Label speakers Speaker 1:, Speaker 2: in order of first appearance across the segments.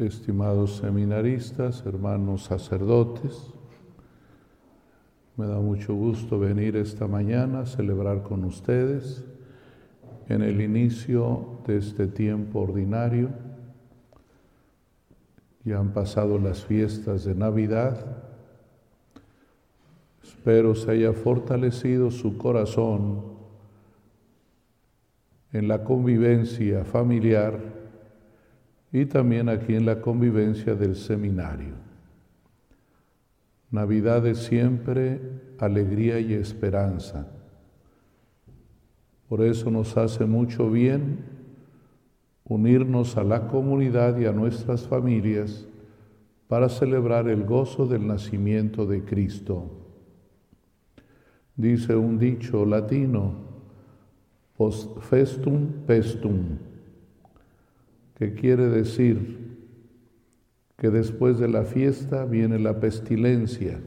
Speaker 1: estimados seminaristas, hermanos sacerdotes. Me da mucho gusto venir esta mañana a celebrar con ustedes en el inicio de este tiempo ordinario. Ya han pasado las fiestas de Navidad. Espero se haya fortalecido su corazón en la convivencia familiar y también aquí en la convivencia del seminario. Navidad es siempre alegría y esperanza. Por eso nos hace mucho bien unirnos a la comunidad y a nuestras familias para celebrar el gozo del nacimiento de Cristo. Dice un dicho latino, post festum pestum, que quiere decir que después de la fiesta viene la pestilencia.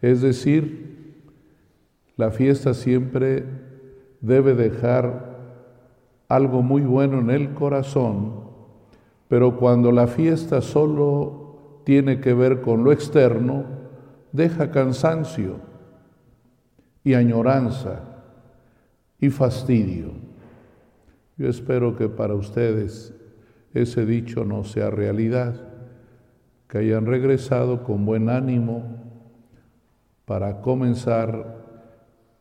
Speaker 1: Es decir, la fiesta siempre debe dejar algo muy bueno en el corazón, pero cuando la fiesta solo tiene que ver con lo externo, deja cansancio y añoranza y fastidio. Yo espero que para ustedes ese dicho no sea realidad, que hayan regresado con buen ánimo para comenzar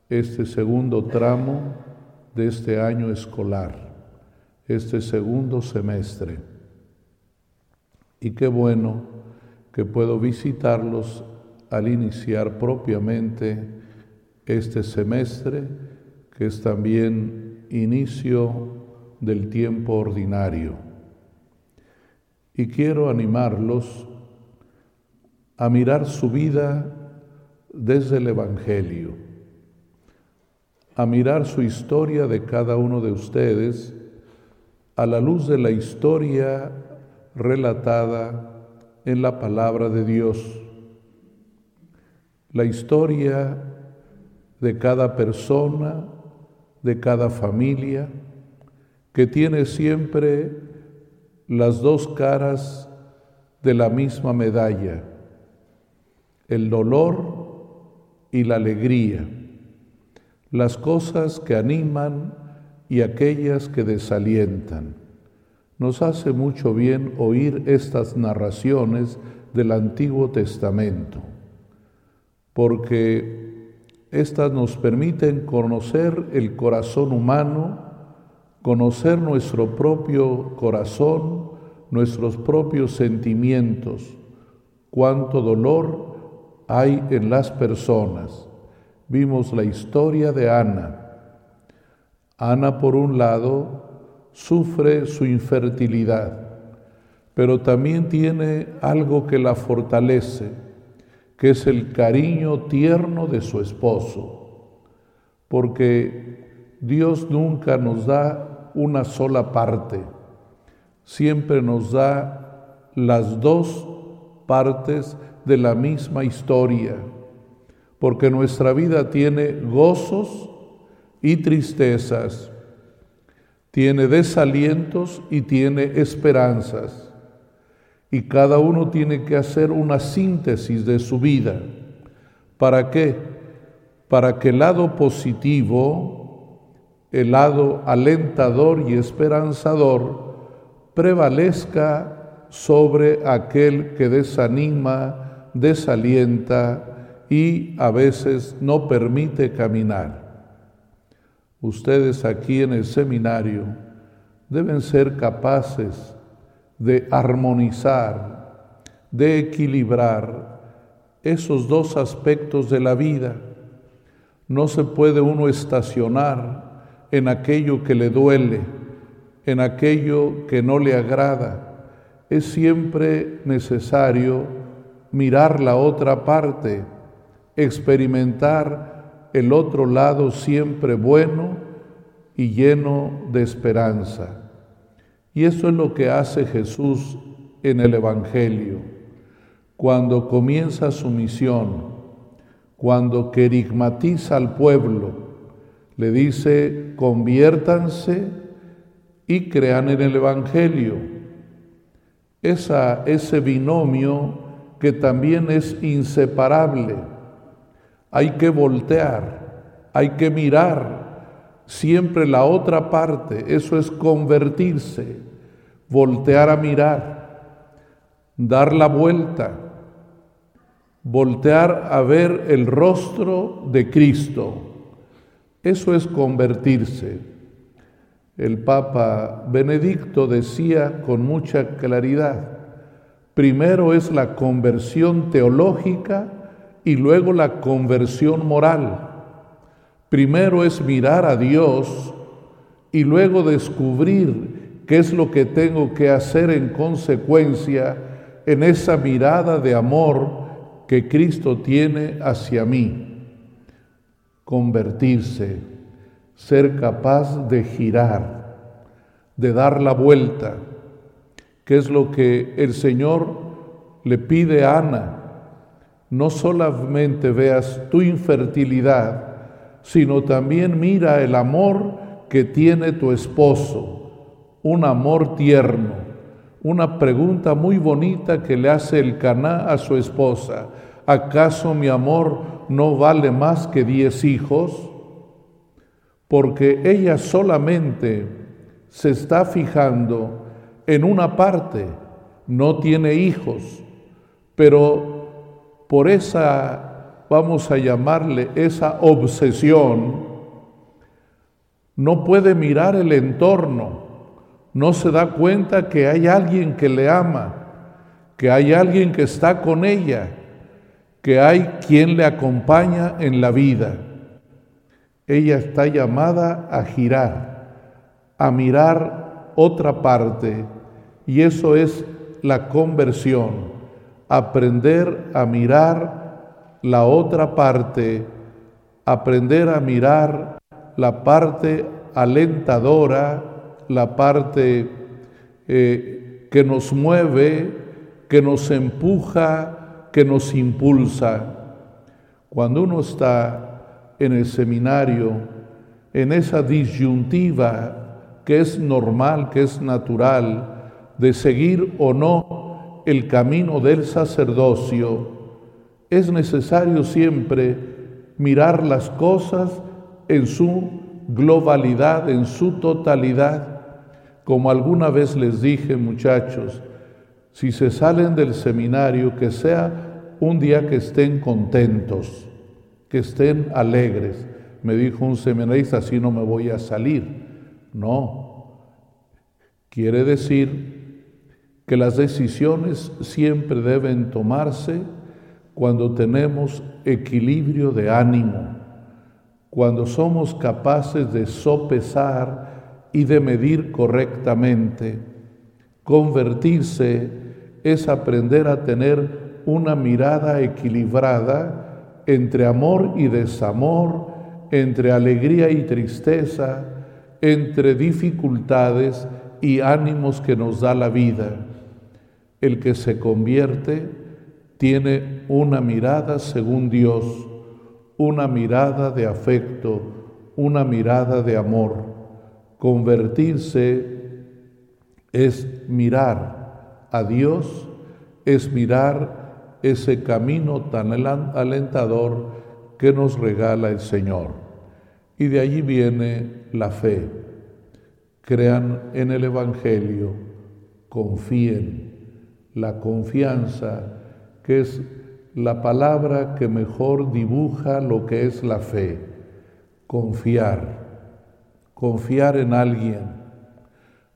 Speaker 1: este segundo tramo de este año escolar, este segundo semestre. Y qué bueno que puedo visitarlos al iniciar propiamente este semestre, que es también inicio del tiempo ordinario. Y quiero animarlos a mirar su vida desde el Evangelio, a mirar su historia de cada uno de ustedes a la luz de la historia relatada en la palabra de Dios, la historia de cada persona, de cada familia, que tiene siempre las dos caras de la misma medalla, el dolor y la alegría, las cosas que animan y aquellas que desalientan. Nos hace mucho bien oír estas narraciones del Antiguo Testamento, porque estas nos permiten conocer el corazón humano, conocer nuestro propio corazón, nuestros propios sentimientos, cuánto dolor hay en las personas. Vimos la historia de Ana. Ana, por un lado, sufre su infertilidad, pero también tiene algo que la fortalece, que es el cariño tierno de su esposo, porque Dios nunca nos da una sola parte, siempre nos da las dos partes de la misma historia, porque nuestra vida tiene gozos y tristezas, tiene desalientos y tiene esperanzas, y cada uno tiene que hacer una síntesis de su vida. ¿Para qué? Para que el lado positivo el lado alentador y esperanzador prevalezca sobre aquel que desanima, desalienta y a veces no permite caminar. Ustedes aquí en el seminario deben ser capaces de armonizar, de equilibrar esos dos aspectos de la vida. No se puede uno estacionar en aquello que le duele, en aquello que no le agrada. Es siempre necesario mirar la otra parte, experimentar el otro lado siempre bueno y lleno de esperanza. Y eso es lo que hace Jesús en el Evangelio. Cuando comienza su misión, cuando querigmatiza al pueblo, le dice, conviértanse y crean en el Evangelio. esa, ese binomio que también es inseparable. Hay que voltear, hay que mirar siempre la otra parte, eso es convertirse, voltear a mirar, dar la vuelta, voltear a ver el rostro de Cristo. Eso es convertirse. El Papa Benedicto decía con mucha claridad, Primero es la conversión teológica y luego la conversión moral. Primero es mirar a Dios y luego descubrir qué es lo que tengo que hacer en consecuencia en esa mirada de amor que Cristo tiene hacia mí. Convertirse, ser capaz de girar, de dar la vuelta que es lo que el Señor le pide a Ana. No solamente veas tu infertilidad, sino también mira el amor que tiene tu esposo, un amor tierno. Una pregunta muy bonita que le hace el Caná a su esposa. ¿Acaso mi amor no vale más que diez hijos? Porque ella solamente se está fijando en una parte, no tiene hijos, pero por esa, vamos a llamarle, esa obsesión, no puede mirar el entorno, no se da cuenta que hay alguien que le ama, que hay alguien que está con ella, que hay quien le acompaña en la vida. Ella está llamada a girar, a mirar otra parte y eso es la conversión, aprender a mirar la otra parte, aprender a mirar la parte alentadora, la parte eh, que nos mueve, que nos empuja, que nos impulsa. Cuando uno está en el seminario, en esa disyuntiva que es normal, que es natural, de seguir o no el camino del sacerdocio, es necesario siempre mirar las cosas en su globalidad, en su totalidad. Como alguna vez les dije, muchachos, si se salen del seminario, que sea un día que estén contentos, que estén alegres. Me dijo un seminarista, así no me voy a salir. No, quiere decir que las decisiones siempre deben tomarse cuando tenemos equilibrio de ánimo, cuando somos capaces de sopesar y de medir correctamente. Convertirse es aprender a tener una mirada equilibrada entre amor y desamor, entre alegría y tristeza, entre dificultades y ánimos que nos da la vida. El que se convierte tiene una mirada según Dios, una mirada de afecto, una mirada de amor. Convertirse es mirar a Dios, es mirar ese camino tan alentador que nos regala el Señor. Y de allí viene la fe. Crean en el Evangelio, confíen la confianza, que es la palabra que mejor dibuja lo que es la fe. Confiar, confiar en alguien,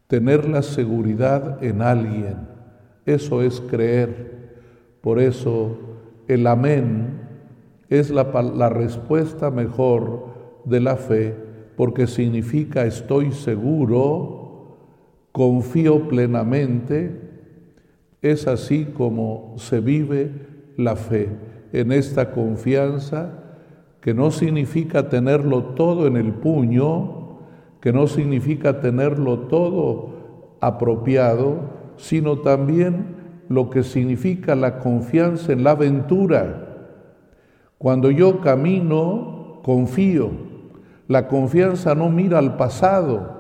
Speaker 1: tener la seguridad en alguien, eso es creer. Por eso el amén es la, respuesta mejor de la fe, porque significa estoy seguro, confío plenamente, es así como se vive la fe, en esta confianza que no significa tenerlo todo en el puño, que no significa tenerlo todo apropiado, sino también lo que significa la confianza en la aventura. Cuando yo camino, confío. La confianza no mira al pasado,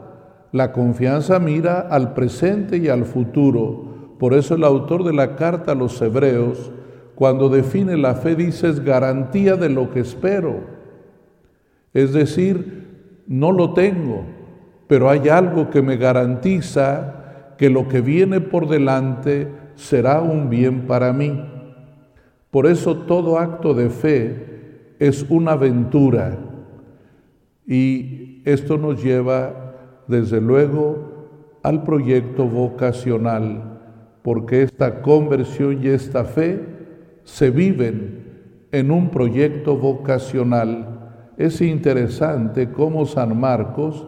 Speaker 1: la confianza mira al presente y al futuro Por eso el autor de la carta a los hebreos, cuando define la fe, dice es garantía de lo que espero. Es decir, no lo tengo, pero hay algo que me garantiza que lo que viene por delante será un bien para mí. Por eso todo acto de fe es una aventura y esto nos lleva desde luego al proyecto vocacional, porque esta conversión y esta fe se viven en un proyecto vocacional. Es interesante cómo San Marcos,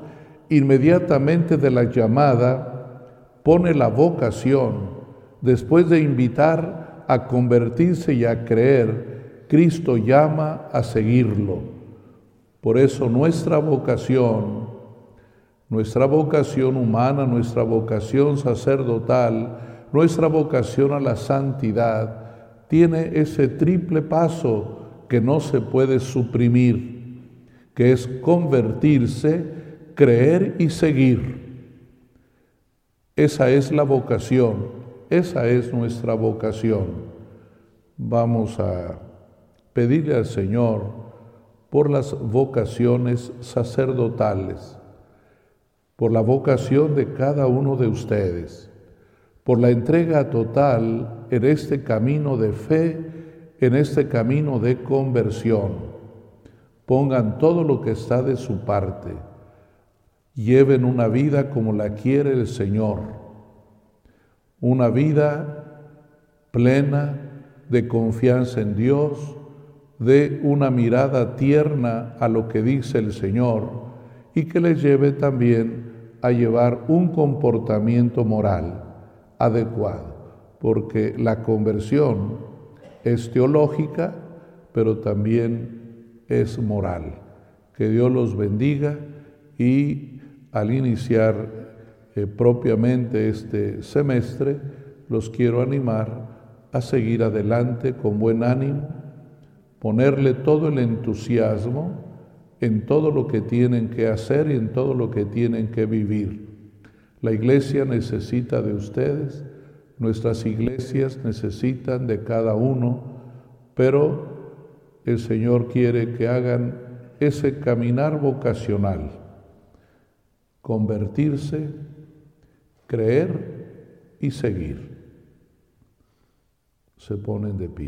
Speaker 1: inmediatamente de la llamada, pone la vocación, después de invitar a convertirse y a creer, Cristo llama a seguirlo. Por eso nuestra vocación, nuestra vocación humana, nuestra vocación sacerdotal, nuestra vocación a la santidad, tiene ese triple paso que no se puede suprimir, que es convertirse, creer y seguir. Esa es la vocación, esa es nuestra vocación. Vamos a pedirle al Señor, por las vocaciones sacerdotales, por la vocación de cada uno de ustedes, por la entrega total en este camino de fe, en este camino de conversión. Pongan todo lo que está de su parte. Lleven una vida como la quiere el Señor. Una vida plena de confianza en Dios, de una mirada tierna a lo que dice el Señor y que les lleve también a llevar un comportamiento moral adecuado, porque la conversión es teológica, pero también es moral. Que Dios los bendiga y al iniciar eh, propiamente este semestre, los quiero animar a seguir adelante con buen ánimo ponerle todo el entusiasmo en todo lo que tienen que hacer y en todo lo que tienen que vivir. La iglesia necesita de ustedes, nuestras iglesias necesitan de cada uno, pero el Señor quiere que hagan ese caminar vocacional, convertirse, creer y seguir. Se ponen de pie.